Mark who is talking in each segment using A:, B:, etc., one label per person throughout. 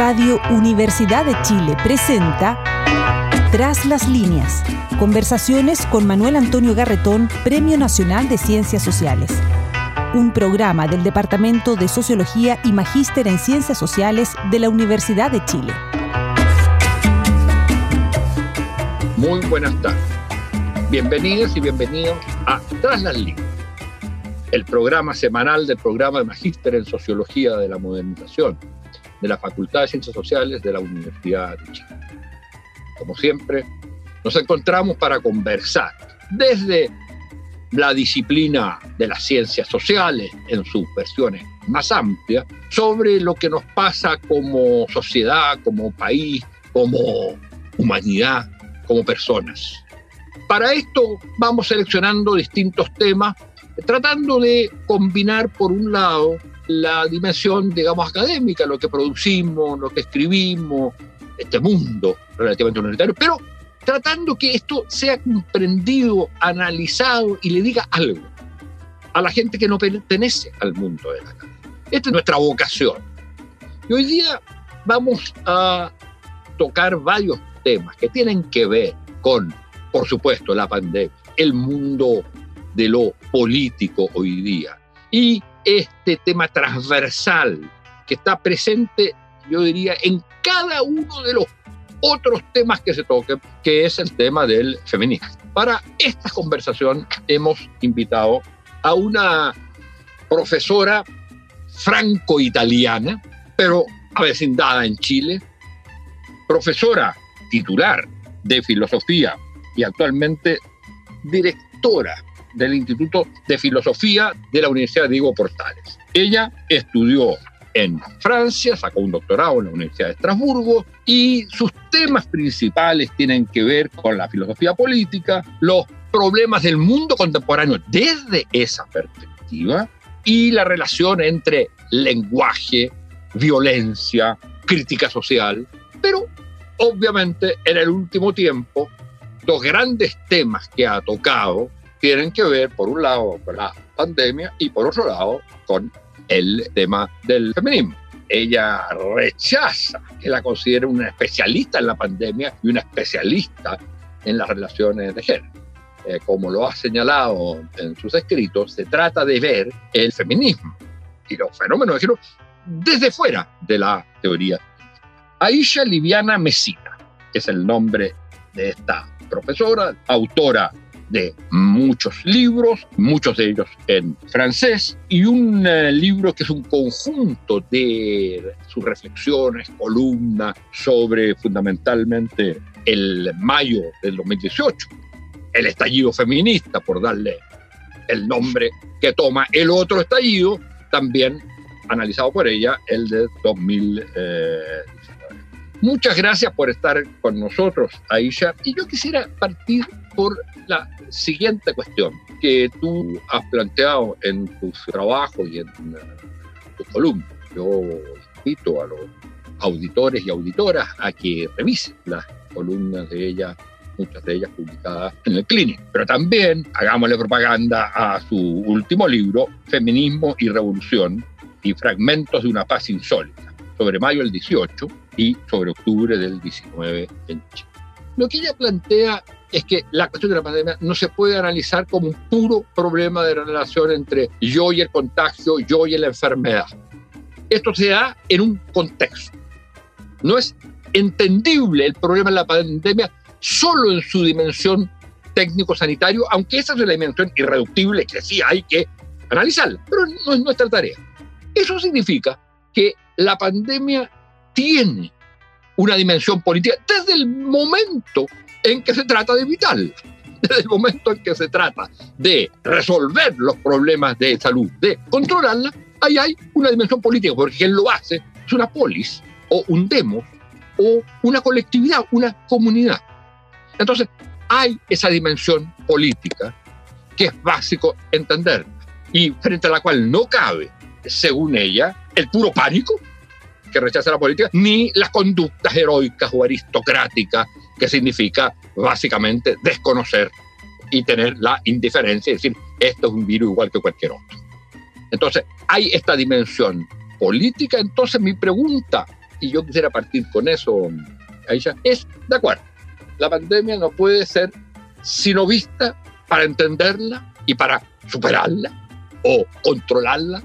A: Radio Universidad de Chile presenta Tras las líneas. Conversaciones con Manuel Antonio Garretón, Premio Nacional de Ciencias Sociales. Un programa del Departamento de Sociología y Magíster en Ciencias Sociales de la Universidad de Chile.
B: Muy buenas tardes. Bienvenidos y bienvenidos a Tras las líneas, el programa semanal del programa de Magíster en Sociología de la Modernización de la Facultad de Ciencias Sociales de la Universidad de Chile. Como siempre, nos encontramos para conversar desde la disciplina de las ciencias sociales en sus versiones más amplias sobre lo que nos pasa como sociedad, como país, como humanidad, como personas. Para esto vamos seleccionando distintos temas, tratando de combinar por un lado la dimensión, digamos, académica, lo que producimos, lo que escribimos, este mundo relativamente universitario, pero tratando que esto sea comprendido, analizado y le diga algo a la gente que no pertenece al mundo de la academia. Esta es nuestra vocación. Y hoy día vamos a tocar varios temas que tienen que ver con, por supuesto, la pandemia, el mundo de lo político hoy día y este tema transversal que está presente, yo diría, en cada uno de los otros temas que se toquen, que es el tema del feminismo. Para esta conversación hemos invitado a una profesora franco-italiana, pero avecindada en Chile, profesora titular de filosofía y actualmente directora del Instituto de Filosofía de la Universidad Diego Portales. Ella estudió en Francia, sacó un doctorado en la Universidad de Estrasburgo y sus temas principales tienen que ver con la filosofía política, los problemas del mundo contemporáneo desde esa perspectiva y la relación entre lenguaje, violencia, crítica social, pero obviamente en el último tiempo los grandes temas que ha tocado tienen que ver, por un lado, con la pandemia y por otro lado, con el tema del feminismo. Ella rechaza que la considere una especialista en la pandemia y una especialista en las relaciones de género. Eh, como lo ha señalado en sus escritos, se trata de ver el feminismo y los fenómenos de género desde fuera de la teoría. Aisha Liviana Mesina es el nombre de esta profesora, autora de muchos libros, muchos de ellos en francés, y un eh, libro que es un conjunto de sus reflexiones, columnas sobre fundamentalmente el mayo del 2018, el estallido feminista, por darle el nombre que toma el otro estallido, también analizado por ella, el de 2019. Muchas gracias por estar con nosotros, Aisha. Y yo quisiera partir por la siguiente cuestión que tú has planteado en tus trabajos y en tu columna. Yo invito a los auditores y auditoras a que revisen las columnas de ella, muchas de ellas publicadas en el Clinic. Pero también hagámosle propaganda a su último libro, Feminismo y Revolución y Fragmentos de una Paz Insólita, sobre mayo del 18 y sobre octubre del 19 en Chile. Lo que ella plantea es que la cuestión de la pandemia no se puede analizar como un puro problema de relación entre yo y el contagio, yo y la enfermedad. Esto se da en un contexto. No es entendible el problema de la pandemia solo en su dimensión técnico-sanitario, aunque esa es una dimensión irreductible que sí hay que analizarla, pero no es nuestra tarea. Eso significa que la pandemia tiene una dimensión política desde el momento en que se trata de evitarla. Desde el momento en que se trata de resolver los problemas de salud, de controlarla, ahí hay una dimensión política, porque quien lo hace es una polis, o un demo, o una colectividad, una comunidad. Entonces, hay esa dimensión política que es básico entender y frente a la cual no cabe, según ella, el puro pánico que rechaza la política, ni las conductas heroicas o aristocráticas que significa básicamente desconocer y tener la indiferencia y decir, esto es un virus igual que cualquier otro. Entonces, hay esta dimensión política. Entonces, mi pregunta y yo quisiera partir con eso, Aisha, es, de acuerdo, la pandemia no puede ser sino vista para entenderla y para superarla o controlarla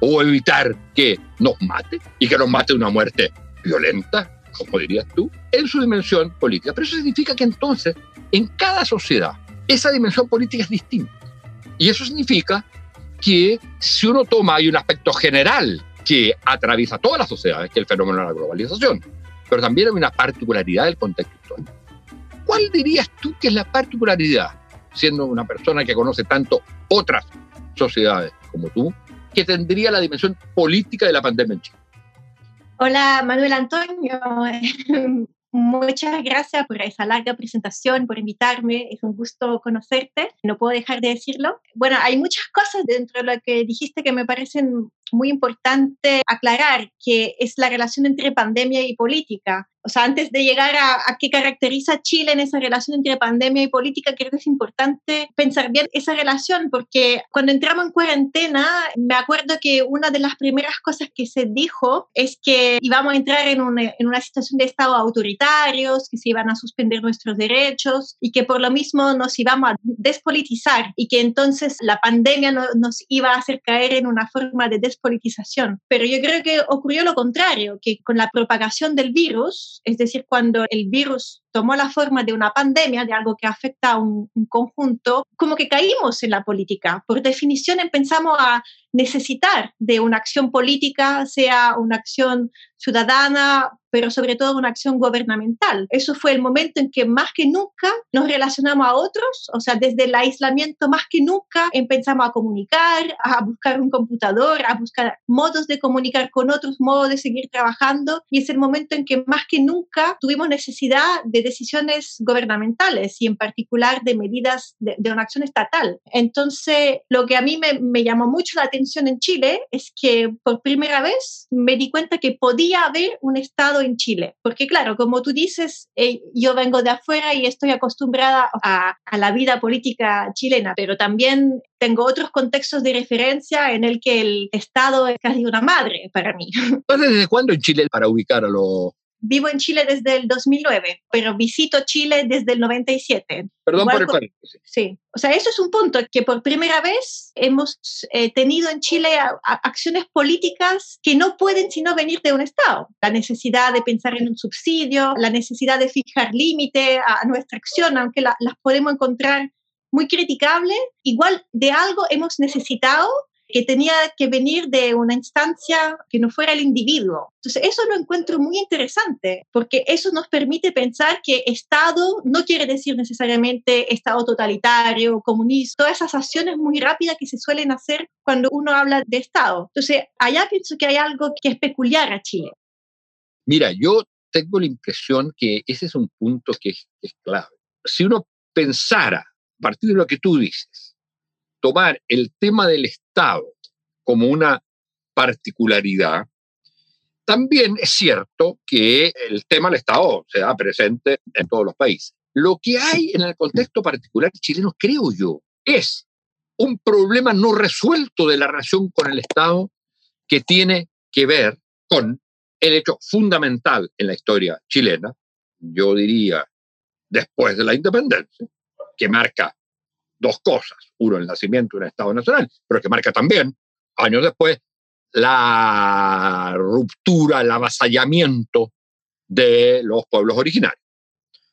B: o evitar que nos mate y que nos mate una muerte violenta, como dirías tú, en su dimensión política. Pero eso significa que entonces en cada sociedad esa dimensión política es distinta. Y eso significa que si uno toma, hay un aspecto general que atraviesa todas las sociedades, que es el fenómeno de la globalización, pero también hay una particularidad del contexto actual. ¿Cuál dirías tú que es la particularidad, siendo una persona que conoce tanto otras sociedades como tú, que tendría la dimensión política de la pandemia en Chile?
C: Hola, Manuel Antonio. Muchas gracias por esa larga presentación, por invitarme. Es un gusto conocerte. No puedo dejar de decirlo. Bueno, hay muchas cosas dentro de lo que dijiste que me parecen muy importante aclarar, que es la relación entre pandemia y política. O sea, antes de llegar a, qué caracteriza Chile en esa relación entre pandemia y política, creo que es importante pensar bien esa relación, porque cuando entramos en cuarentena, me acuerdo que una de las primeras cosas que se dijo es que íbamos a entrar en una, en una situación de estado autoritarios, que se iban a suspender nuestros derechos y que por lo mismo nos íbamos a despolitizar y que entonces la pandemia no, nos iba a hacer caer en una forma de despolitización. Pero yo creo que ocurrió lo contrario, que con la propagación del virus, es decir, cuando el virus tomó la forma de una pandemia, de algo que afecta a un, conjunto, como que caímos en la política. Por definición empezamos a necesitar de una acción política, sea una acción ciudadana, pero sobre todo una acción gubernamental. Eso fue el momento en que más que nunca nos relacionamos a otros, o sea, desde el aislamiento más que nunca empezamos a comunicar, a buscar un computador, a buscar modos de comunicar con otros, modos de seguir trabajando, y es el momento en que más que nunca tuvimos necesidad de decisiones gubernamentales y en particular de medidas de, una acción estatal. Entonces, lo que a mí me, llamó mucho la atención en Chile es que por primera vez me di cuenta que podía haber un Estado en Chile. Porque claro, como tú dices, eh, yo vengo de afuera y estoy acostumbrada a, a la vida política chilena, pero también tengo otros contextos de referencia en el que el Estado es casi una madre para mí.
B: ¿Desde cuándo en Chile, para ubicar a los
C: vivo en Chile desde el 2009, pero visito Chile desde el 97.
B: Perdón por el paréntesis.
C: Sí, o sea, eso es un punto que por primera vez hemos eh, tenido en Chile acciones políticas que no pueden sino venir de un Estado. La necesidad de pensar en un subsidio, la necesidad de fijar límite a, nuestra acción, aunque las podemos encontrar muy criticables, igual de algo hemos necesitado que tenía que venir de una instancia que no fuera el individuo. Entonces, eso lo encuentro muy interesante, porque eso nos permite pensar que Estado no quiere decir necesariamente Estado totalitario, comunista, todas esas acciones muy rápidas que se suelen hacer cuando uno habla de Estado. Entonces, allá pienso que hay algo que es peculiar a Chile.
B: Mira, yo tengo la impresión que ese es un punto que es, es clave. Si uno pensara, a partir de lo que tú dices, tomar el tema del Estado como una particularidad, también es cierto que el tema del Estado se da presente en todos los países. Lo que hay en el contexto particular chileno, creo yo, es un problema no resuelto de la relación con el Estado que tiene que ver con el hecho fundamental en la historia chilena, yo diría después de la independencia, que marca dos cosas. Uno, el nacimiento de un Estado nacional, pero que marca también, años después, la ruptura, el avasallamiento de los pueblos originarios.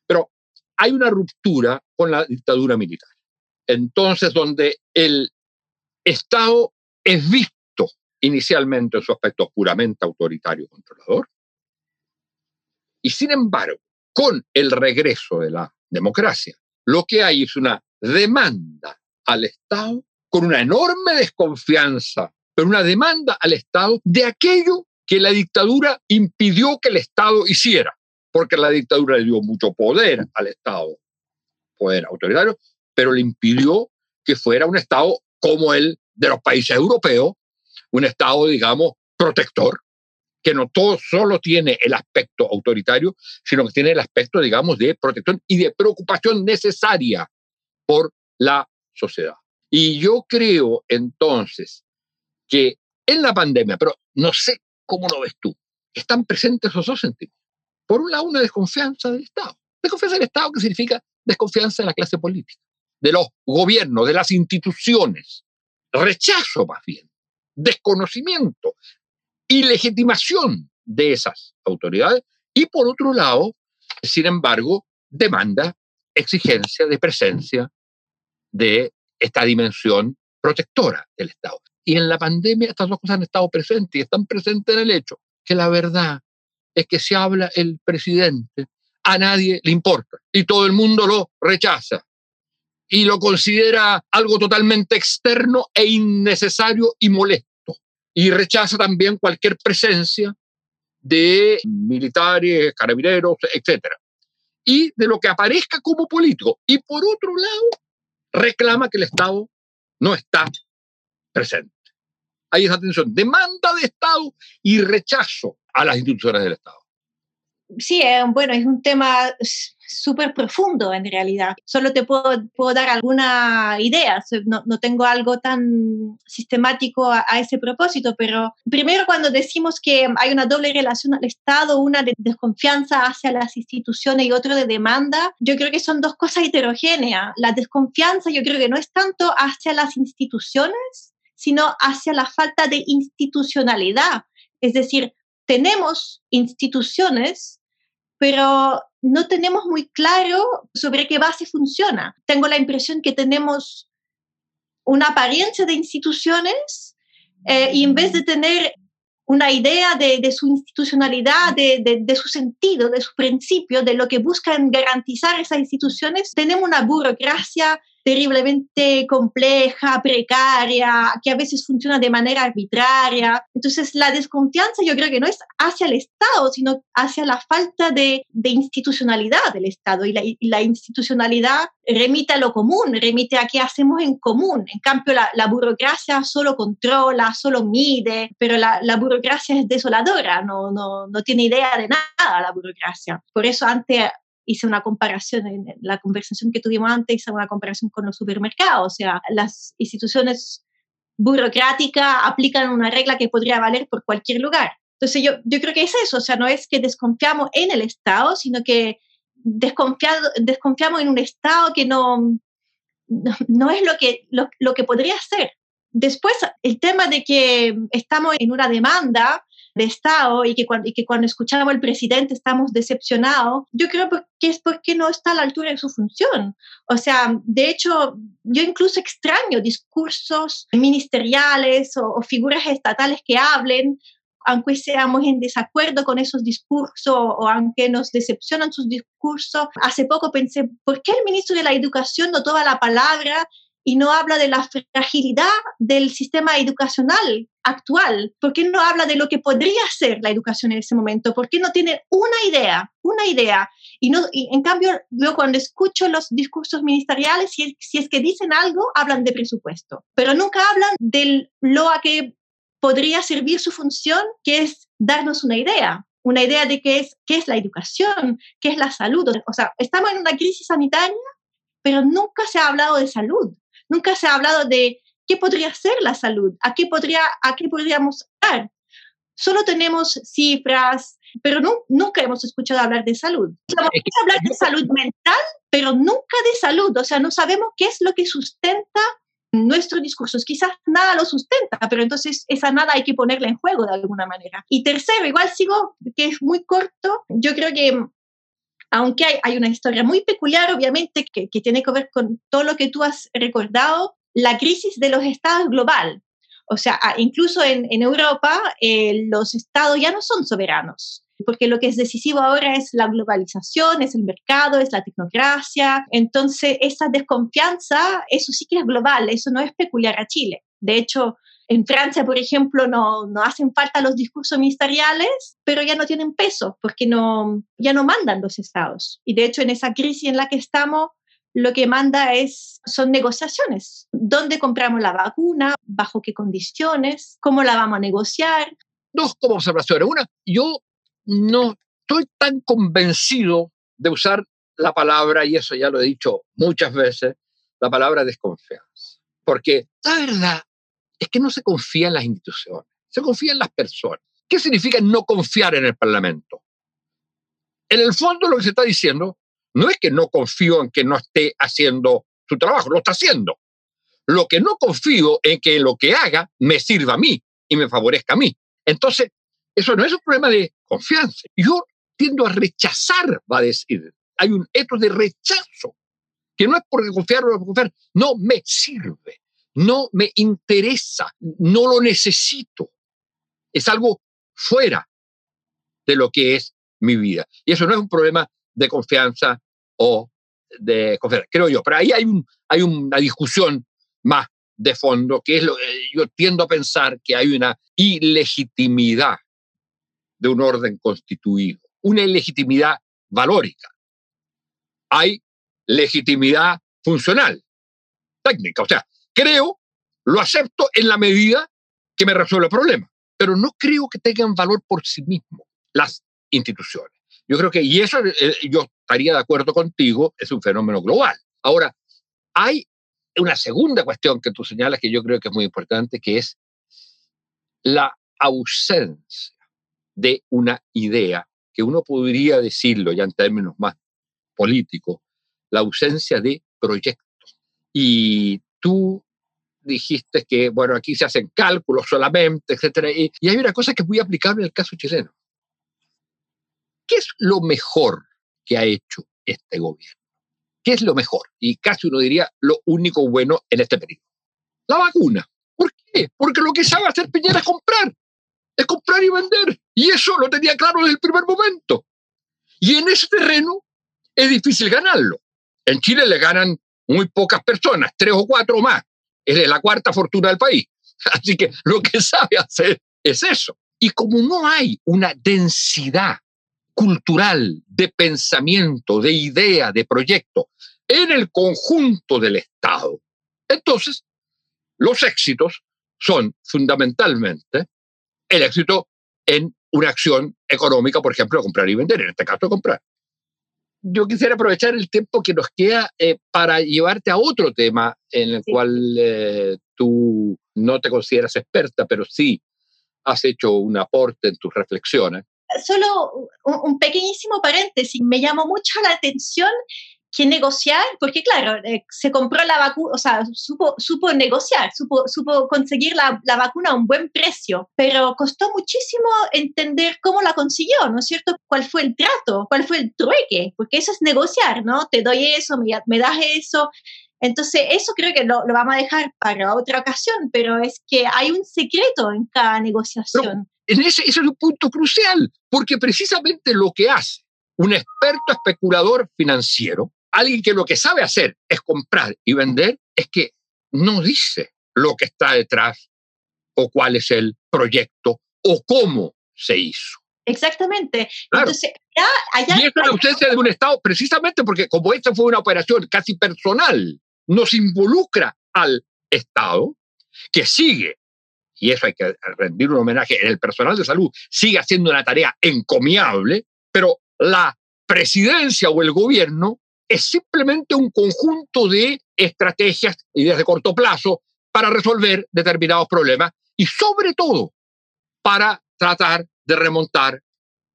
B: Pero hay una ruptura con la dictadura militar. Entonces, donde el Estado es visto inicialmente en su aspecto puramente autoritario controlador, y sin embargo, con el regreso de la democracia, lo que hay es una demanda al Estado con una enorme desconfianza, pero una demanda al Estado de aquello que la dictadura impidió que el Estado hiciera, porque la dictadura le dio mucho poder al Estado, poder autoritario, pero le impidió que fuera un Estado como el de los países europeos, un Estado, digamos, protector, que no todo solo tiene el aspecto autoritario, sino que tiene el aspecto, digamos, de protección y de preocupación necesaria por la sociedad. Y yo creo entonces que en la pandemia, pero no sé cómo lo ves tú, están presentes esos dos sentimientos. Por un lado, una desconfianza del Estado. Desconfianza del Estado, que significa desconfianza de la clase política, de los gobiernos, de las instituciones. Rechazo, más bien, desconocimiento y legitimación de esas autoridades. Y por otro lado, sin embargo, demanda exigencia de presencia de esta dimensión protectora del Estado. Y en la pandemia estas dos cosas han estado presentes y están presentes en el hecho que la verdad es que si habla el presidente, a nadie le importa y todo el mundo lo rechaza y lo considera algo totalmente externo e innecesario y molesto. Y rechaza también cualquier presencia de militares, carabineros, etc. Y de lo que aparezca como político. Y por otro lado, reclama que el Estado no está presente. Hay esa tensión, demanda de Estado y rechazo a las instituciones del Estado.
C: Sí, eh, bueno, es un tema súper profundo en realidad. Solo te puedo, puedo dar alguna idea, no, no, tengo algo tan sistemático a, ese propósito, pero primero cuando decimos que hay una doble relación al Estado, una de desconfianza hacia las instituciones y otra de demanda, yo creo que son dos cosas heterogéneas. La desconfianza yo creo que no es tanto hacia las instituciones, sino hacia la falta de institucionalidad. Es decir, tenemos instituciones, pero no tenemos muy claro sobre qué base funciona. Tengo la impresión que tenemos una apariencia de instituciones eh, y en vez de tener una idea de, su institucionalidad, de, de, su sentido, de su principio, de lo que buscan garantizar esas instituciones, tenemos una burocracia terriblemente compleja, precaria, que a veces funciona de manera arbitraria. Entonces, la desconfianza yo creo que no es hacia el Estado, sino hacia la falta de, institucionalidad del Estado. Y la, institucionalidad remite a lo común, remite a qué hacemos en común. En cambio, la, burocracia solo controla, solo mide, pero la, burocracia es desoladora, no, no, no tiene idea de nada la burocracia. Por eso, antes hice una comparación, en la conversación que tuvimos antes, hice una comparación con los supermercados, o sea, las instituciones burocráticas aplican una regla que podría valer por cualquier lugar. Entonces yo, yo creo que es eso, o sea, no es que desconfiamos en el Estado, sino que desconfiado, desconfiamos en un Estado que no, no, es lo que, lo, lo que podría ser. Después, el tema de que estamos en una demanda de Estado y que, cuando, y que cuando escuchamos al presidente estamos decepcionados, yo creo que es porque no está a la altura de su función. O sea, de hecho, yo incluso extraño discursos ministeriales o, figuras estatales que hablen aunque seamos en desacuerdo con esos discursos o aunque nos decepcionan sus discursos. Hace poco pensé, ¿por qué el ministro de la Educación no toma la palabra y no habla de la fragilidad del sistema educacional actual? ¿Por qué no habla de lo que podría ser la educación en ese momento? ¿Por qué no tiene una idea, una idea? Y, no, en cambio, yo cuando escucho los discursos ministeriales, si, es que dicen algo, hablan de presupuesto, pero nunca hablan de lo a que podría servir su función, que es darnos una idea, una idea de qué es, qué es la educación, qué es la salud. O sea, estamos en una crisis sanitaria, pero nunca se ha hablado de salud. Nunca se ha hablado de qué podría ser la salud, a qué, podría, a qué podríamos dar. Solo tenemos cifras, pero no, nunca hemos escuchado hablar de salud. Hemos hablar de salud mental, pero nunca de salud. O sea, no sabemos qué es lo que sustenta nuestros discursos. Quizás nada lo sustenta, pero entonces esa nada hay que ponerla en juego de alguna manera. Y tercero, igual sigo, que es muy corto, yo creo que aunque hay, una historia muy peculiar, obviamente, que, tiene que ver con todo lo que tú has recordado, la crisis de los estados global. O sea, incluso en, Europa eh, los estados ya no son soberanos, porque lo que es decisivo ahora es la globalización, es el mercado, es la tecnocracia. Entonces, esa desconfianza, eso sí que es global, eso no es peculiar a Chile. De hecho, en Francia, por ejemplo, no, no hacen falta los discursos ministeriales, pero ya no tienen peso porque no, ya no mandan los estados. Y de hecho, en esa crisis en la que estamos, lo que manda es, son negociaciones. ¿Dónde compramos la vacuna? ¿Bajo qué condiciones? ¿Cómo la vamos a negociar?
B: Dos como observaciones. Una, yo no estoy tan convencido de usar la palabra, y eso ya lo he dicho muchas veces, la palabra desconfianza. Porque la verdad, es que no se confía en las instituciones, se confía en las personas. ¿Qué significa no confiar en el Parlamento? En el fondo lo que se está diciendo no es que no confío en que no esté haciendo su trabajo, lo está haciendo. Lo que no confío en que lo que haga me sirva a mí y me favorezca a mí. Entonces, eso no es un problema de confianza. Yo tiendo a rechazar, va a decir. Hay un hecho de rechazo, que no es porque confiar o no confiar, no me sirve, no me interesa, no lo necesito. Es algo fuera de lo que es mi vida. Y eso no es un problema de confianza o de confianza, creo yo. Pero ahí hay, un, hay una discusión más de fondo, que es lo yo tiendo a pensar que hay una ilegitimidad de un orden constituido, una ilegitimidad valórica. Hay legitimidad funcional, técnica. O sea, creo, lo acepto en la medida que me resuelve el problema, pero no creo que tengan valor por sí mismos las instituciones. Yo creo que, y eso eh, yo estaría de acuerdo contigo, es un fenómeno global. Ahora, hay una segunda cuestión que tú señalas que yo creo que es muy importante, que es la ausencia de una idea, que uno podría decirlo ya en términos más políticos, la ausencia de proyectos. Y tú dijiste que, bueno, aquí se hacen cálculos solamente, etcétera, y, y hay una cosa que es muy aplicable en el caso chileno. ¿Qué es lo mejor que ha hecho este gobierno? ¿Qué es lo mejor? Y casi uno diría lo único bueno en este periodo. La vacuna. ¿Por qué? Porque lo que sabe hacer Piñera es comprar. Es comprar y vender. Y eso lo tenía claro desde el primer momento. Y en ese terreno es difícil ganarlo. En Chile le ganan muy pocas personas, tres o cuatro más. Es la cuarta fortuna del país. Así que lo que sabe hacer es eso. Y como no hay una densidad cultural, de pensamiento, de idea, de proyecto en el conjunto del Estado. Entonces, los éxitos son fundamentalmente el éxito en una acción económica, por ejemplo, comprar y vender, en este caso comprar. Yo quisiera aprovechar el tiempo que nos queda eh, para llevarte a otro tema en el cual eh, tú no te consideras experta, pero sí has hecho un aporte en tus reflexiones,
C: solo un, pequeñísimo paréntesis, me llamó mucho la atención que negociar, porque claro, eh, se compró la vacuna, o sea, supo, supo negociar, supo, supo conseguir la, la, vacuna a un buen precio, pero costó muchísimo entender cómo la consiguió, ¿no es cierto? ¿Cuál fue el trato? ¿Cuál fue el trueque? Porque eso es negociar, ¿no? Te doy eso, me, me das eso. Entonces, eso creo que lo, lo, vamos a dejar para otra ocasión, pero es que hay un secreto en cada negociación
B: ese, es un punto crucial, porque precisamente lo que hace un experto especulador financiero, alguien que lo que sabe hacer es comprar y vender, es que no dice lo que está detrás o cuál es el proyecto o cómo se hizo.
C: Exactamente.
B: Entonces, y eso es la ausencia de un Estado, precisamente porque como esta fue una operación casi personal, nos involucra al Estado, que sigue y eso hay que rendir un homenaje, el personal de salud sigue haciendo una tarea encomiable, pero la presidencia o el gobierno es simplemente un conjunto de estrategias, ideas de corto plazo para resolver determinados problemas y sobre todo para tratar de remontar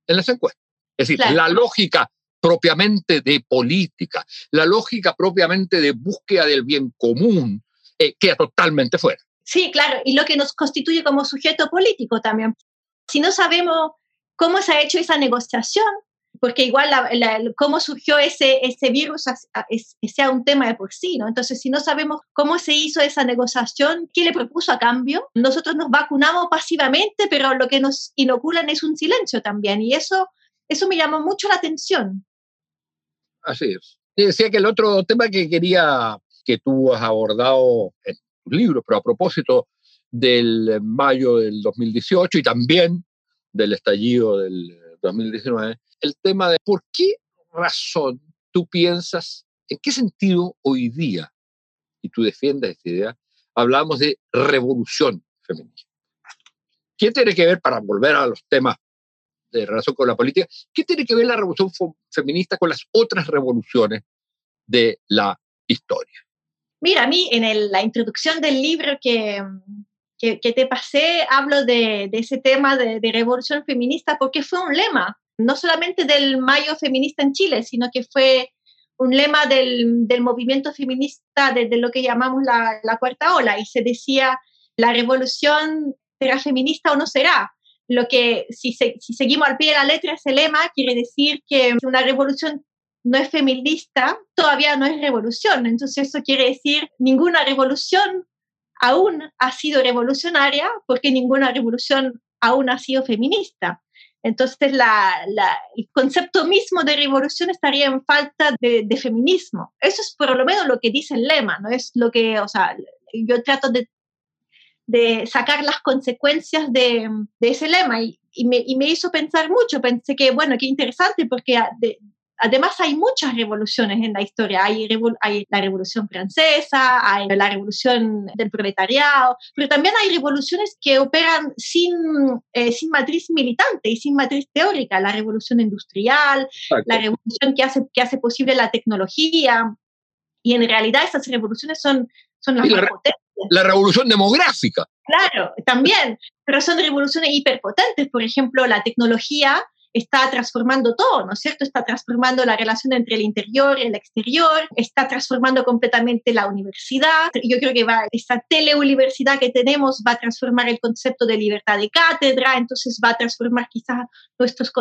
B: en las encuestas. Es decir, la lógica propiamente de política, la lógica propiamente de búsqueda del bien común, eh, queda totalmente fuera.
C: Sí, claro, y lo que nos constituye como sujeto político también. Si no sabemos cómo se ha hecho esa negociación, porque igual cómo surgió ese, ese virus sea un tema de por sí, ¿no? Entonces, si no sabemos cómo se hizo esa negociación, qué le propuso a cambio, nosotros nos vacunamos pasivamente, pero lo que nos inoculan es un silencio también, y eso, eso me llamó mucho la atención.
B: Así es. Y decía que el otro tema que quería que tú has abordado libros, pero a propósito del mayo del 2018 y también del estallido del 2019, el tema de por qué razón tú piensas, en qué sentido hoy día, y tú defiendes esta idea, hablamos de revolución feminista. ¿Qué tiene que ver, para volver a los temas de relación con la política, qué tiene que ver la revolución feminista con las otras revoluciones de la historia?
C: Mira, a mí en la introducción del libro que, que, te pasé, hablo de, ese tema de, revolución feminista porque fue un lema, no solamente del Mayo feminista en Chile, sino que fue un lema del, movimiento feminista desde lo que llamamos la, la cuarta ola y se decía, la revolución será feminista o no será. Lo que, si, si seguimos al pie de la letra ese lema, quiere decir que una revolución no es feminista, todavía no es revolución. Entonces eso quiere decir ninguna revolución aún ha sido revolucionaria porque ninguna revolución aún ha sido feminista. Entonces el concepto mismo de revolución estaría en falta de, feminismo. Eso es por lo menos lo que dice el lema, no es lo que, o sea, yo trato de, sacar las consecuencias de, ese lema y, me, hizo pensar mucho. Pensé que, bueno, qué interesante porque de, Además, hay muchas revoluciones en la historia. Hay, hay, la Revolución Francesa, hay la Revolución del Proletariado, pero también hay revoluciones que operan sin, eh, sin matriz militante y sin matriz teórica. La Revolución Industrial, la revolución que hace, que hace posible la tecnología. Y en realidad esas revoluciones son, son las más potentes.
B: La revolución demográfica.
C: Claro, también, pero son revoluciones hiperpotentes. Por ejemplo, la tecnología está transformando todo, ¿no es cierto? Está transformando la relación entre el interior y el exterior, está transformando completamente la universidad. Yo creo que va, esta teleuniversidad que tenemos va a transformar el concepto de libertad de cátedra, entonces va a transformar quizás nuestros,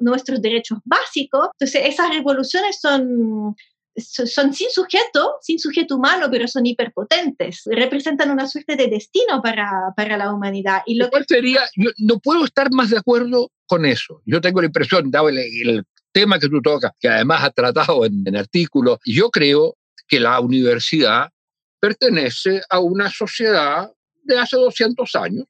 C: nuestros derechos básicos. Entonces, esas revoluciones son son sin sujeto, sin sujeto humano, pero son hiperpotentes. Representan una suerte de destino para, para la humanidad.
B: Y lo ¿Cuál sería? Yo no puedo estar más de acuerdo con eso. Yo tengo la impresión, dado el, tema que tú tocas, que además has tratado en, en artículos, yo creo que la universidad pertenece a una sociedad de hace 200 años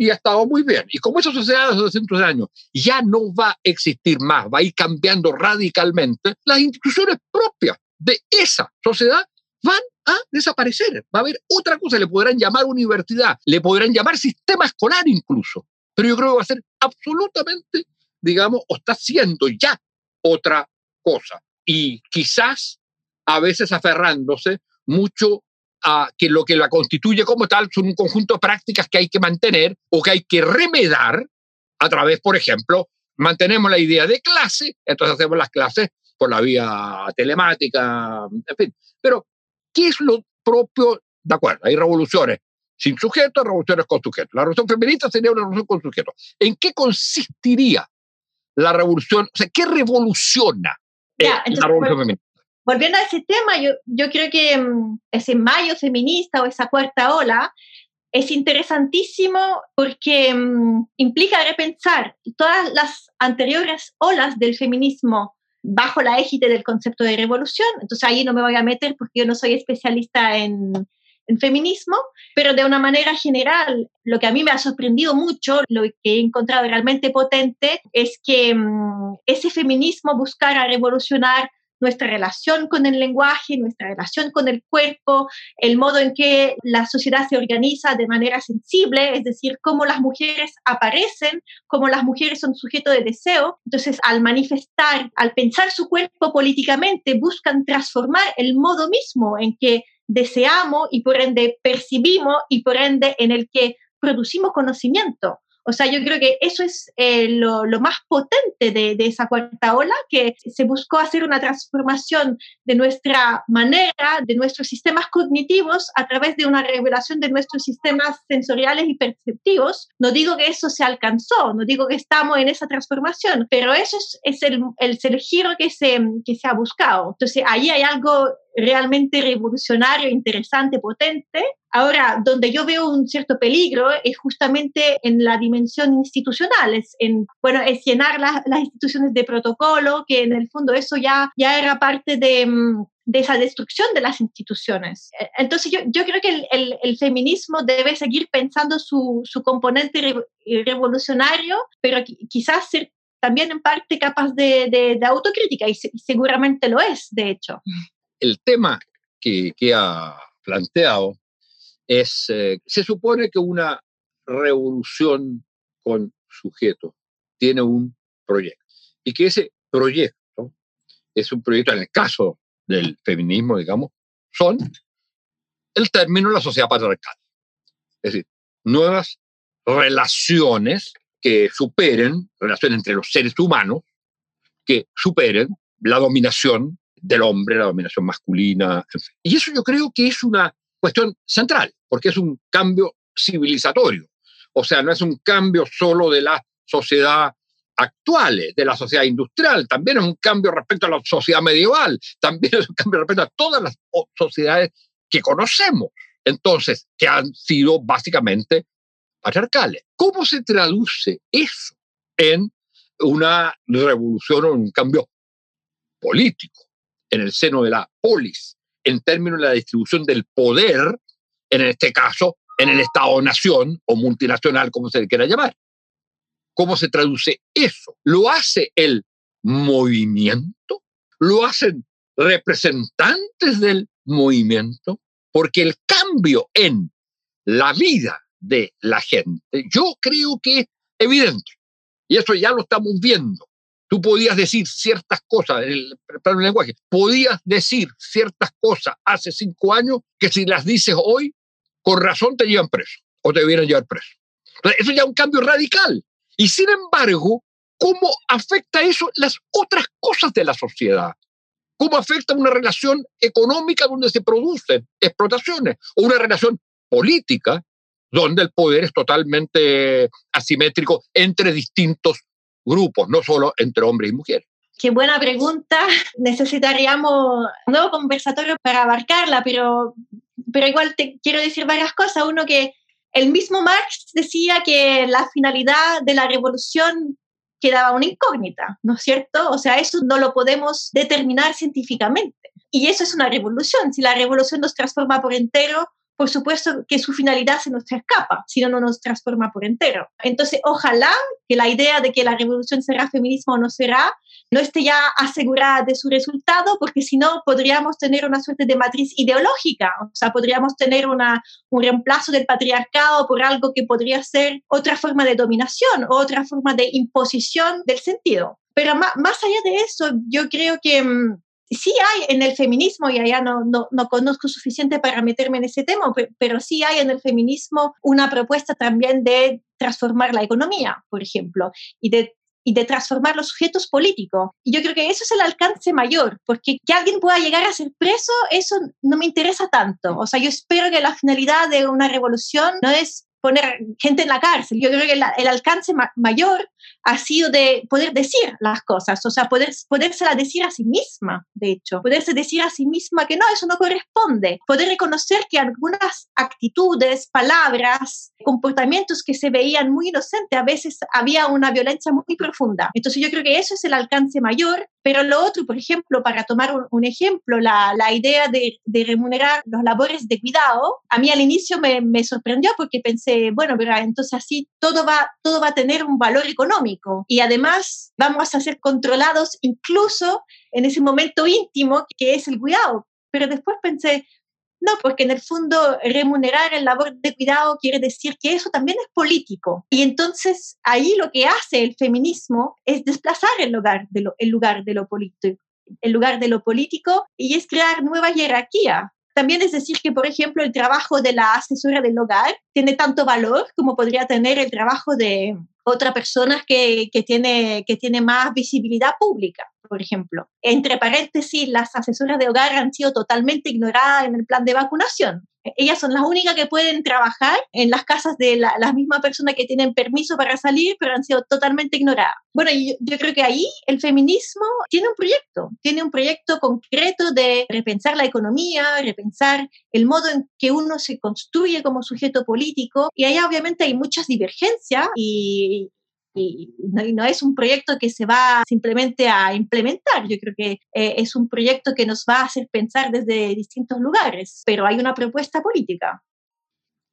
B: y ha estado muy bien. Y como esa sociedad de hace 200 años ya no va a existir más, va a ir cambiando radicalmente, las instituciones propias de esa sociedad van a desaparecer. Va a haber otra cosa, le podrán llamar universidad, le podrán llamar sistema escolar incluso, pero yo creo que va a ser absolutamente, digamos, o está siendo ya otra cosa. Y quizás a veces aferrándose mucho a que lo que la constituye como tal son un conjunto de prácticas que hay que mantener o que hay que remedar a través, por ejemplo, mantenemos la idea de clase, entonces hacemos las clases por la vía telemática, en fin. Pero, ¿qué es lo propio? De acuerdo, hay revoluciones sin sujeto, revoluciones con sujeto. La revolución feminista sería una revolución con sujeto. ¿En qué consistiría la revolución? O sea, ¿qué revoluciona la revolución feminista?
C: Volviendo a ese tema, yo, yo creo que mm, ese mayo feminista o esa cuarta ola es interesantísimo porque mm, implica repensar todas las anteriores olas del feminismo bajo la égide del concepto de revolución. Entonces ahí no me voy a meter porque yo no soy especialista en, en feminismo, pero de una manera general, lo que a mí me ha sorprendido mucho, lo que he encontrado realmente potente, es que mm, ese feminismo buscara revolucionar nuestra relación con el lenguaje, nuestra relación con el cuerpo, el modo en que la sociedad se organiza de manera sensible, es decir, cómo las mujeres aparecen, cómo las mujeres son sujeto de deseo. Entonces, al manifestar, al pensar su cuerpo políticamente, buscan transformar el modo mismo en que deseamos y por ende percibimos y por ende en el que producimos conocimiento. O sea, yo creo que eso es eh, lo, lo, más potente de, de, esa cuarta ola, que se buscó hacer una transformación de nuestra manera, de nuestros sistemas cognitivos a través de una revelación de nuestros sistemas sensoriales y perceptivos. No digo que eso se alcanzó, no digo que estamos en esa transformación, pero eso es, es el, el, giro que se, que se ha buscado. Entonces, ahí hay algo realmente revolucionario, interesante, potente. Ahora, donde yo veo un cierto peligro es justamente en la dimensión institucional, es, en, bueno, es llenar las instituciones de protocolo, que en el fondo eso ya, ya era parte de, mm, de esa destrucción de las instituciones. E, entonces yo, yo creo que el, el, el, feminismo debe seguir pensando su, su componente re, revolucionario, pero quizás ser también en parte capaz de, de, de autocrítica, y, y seguramente lo es, de hecho
B: el tema que, ha planteado es, eh, se supone que una revolución con sujeto tiene un proyecto y que ese proyecto es un proyecto, en el caso del feminismo, digamos, son el término la sociedad patriarcal. Es decir, nuevas relaciones que superen, relaciones entre los seres humanos, que superen la dominación del hombre, la dominación masculina. Y eso yo creo que es una cuestión central, porque es un cambio civilizatorio. O sea, no es un cambio solo de la sociedad actual, de la sociedad industrial, también es un cambio respecto a la sociedad medieval, también es un cambio respecto a todas las sociedades que conocemos, entonces, que han sido básicamente patriarcales. ¿Cómo se traduce eso en una revolución o un cambio político en el seno de la polis, en términos de la distribución del poder, en este caso, en el Estado-nación o multinacional, como se le quiera llamar? ¿Cómo se traduce eso? ¿Lo hace el movimiento? ¿Lo hacen representantes del movimiento? Porque el cambio en la vida de la gente, yo creo que es evidente. Y eso ya lo estamos viendo. Tú podías decir ciertas cosas en el plano lenguaje. Podías decir ciertas cosas hace cinco años que si las dices hoy, con razón te llevan preso o te debieran llevar preso. eso ya es un cambio radical. Y sin embargo, ¿cómo afecta eso las otras cosas de la sociedad? ¿Cómo afecta una relación económica donde se producen explotaciones o una relación política donde el poder es totalmente asimétrico entre distintos grupos, no solo entre hombres y mujeres?
C: Qué buena pregunta. Necesitaríamos un nuevo conversatorio para abarcarla, pero, pero igual te quiero decir varias cosas. Uno que el mismo Marx decía que la finalidad de la revolución quedaba una incógnita, ¿no es cierto? O sea, eso no lo podemos determinar científicamente. Y eso es una revolución. Si la revolución nos transforma por entero, por supuesto que su finalidad se nos escapa, si no, no nos transforma por entero. Entonces, ojalá que la idea de que la revolución será feminismo o no será, no esté ya asegurada de su resultado, porque si no, podríamos tener una suerte de matriz ideológica, o sea, podríamos tener un reemplazo del patriarcado por algo que podría ser otra forma de dominación o otra forma de imposición del sentido. Pero más, más allá de eso, yo creo que mm, sí hay en el feminismo, y allá no, no, no, conozco suficiente para meterme en ese tema, pero, sí hay en el feminismo una propuesta también de transformar la economía, por ejemplo, y de y de transformar los sujetos políticos. Y yo creo que eso es el alcance mayor, porque que alguien pueda llegar a ser preso, eso no me interesa tanto. O sea, yo espero que la finalidad de una revolución no es poner gente en la cárcel. Yo creo que el alcance mayor ha sido de poder decir las cosas, o sea, poder, podérsela decir a sí misma, de hecho, poderse decir a sí misma que no, eso no corresponde, poder reconocer que algunas actitudes, palabras, comportamientos que se veían muy inocentes, a veces había una violencia muy profunda. Entonces yo creo que eso es el alcance mayor, pero lo otro, por ejemplo, para tomar un, ejemplo, la, la idea de, de, remunerar los labores de cuidado, a mí al inicio me, me sorprendió porque pensé, bueno, pero entonces así todo va, todo va a tener un valor económico y además vamos a ser controlados incluso en ese momento íntimo que es el cuidado. Pero después pensé, no, porque en el fondo remunerar el labor de cuidado quiere decir que eso también es político. Y entonces ahí lo que hace el feminismo es desplazar el lugar de lugar de lo político el lugar de lo político y es crear nueva jerarquía. También es decir que, por ejemplo, el trabajo de la asesora del hogar tiene tanto valor como podría tener el trabajo de otra persona que, que, tiene, que tiene más visibilidad pública, por ejemplo. Entre paréntesis, las asesoras de hogar han sido totalmente ignoradas en el plan de vacunación. Ellas son las únicas que pueden trabajar en las casas de la, las mismas personas que tienen permiso para salir, pero han sido totalmente ignoradas. Bueno, yo, yo creo que ahí el feminismo tiene un proyecto, tiene un proyecto concreto de repensar la economía, repensar el modo en que uno se construye como sujeto político, y ahí obviamente hay muchas divergencias y, y no, es un proyecto que se va simplemente a implementar. Yo creo que eh, es un proyecto que nos va a hacer pensar desde distintos lugares, pero hay una propuesta política.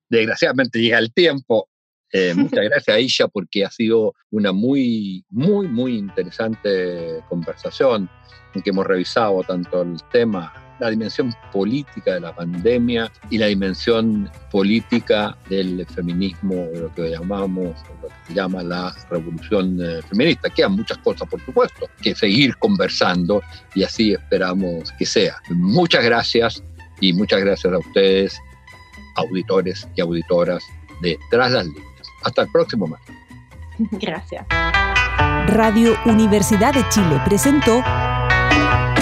B: Desgraciadamente llega el tiempo. Eh, muchas gracias, Aisha, porque ha sido una muy, muy, muy interesante conversación en que hemos revisado tanto el tema la dimensión política de la pandemia y la dimensión política del feminismo, de lo que llamamos, lo que se llama la revolución eh, feminista. Quedan muchas cosas, por supuesto, que seguir conversando y así esperamos que sea. Muchas gracias y muchas gracias a ustedes, auditores y auditoras de Tras las Líneas. Hasta el próximo mes.
C: Gracias.
A: Radio Universidad de Chile presentó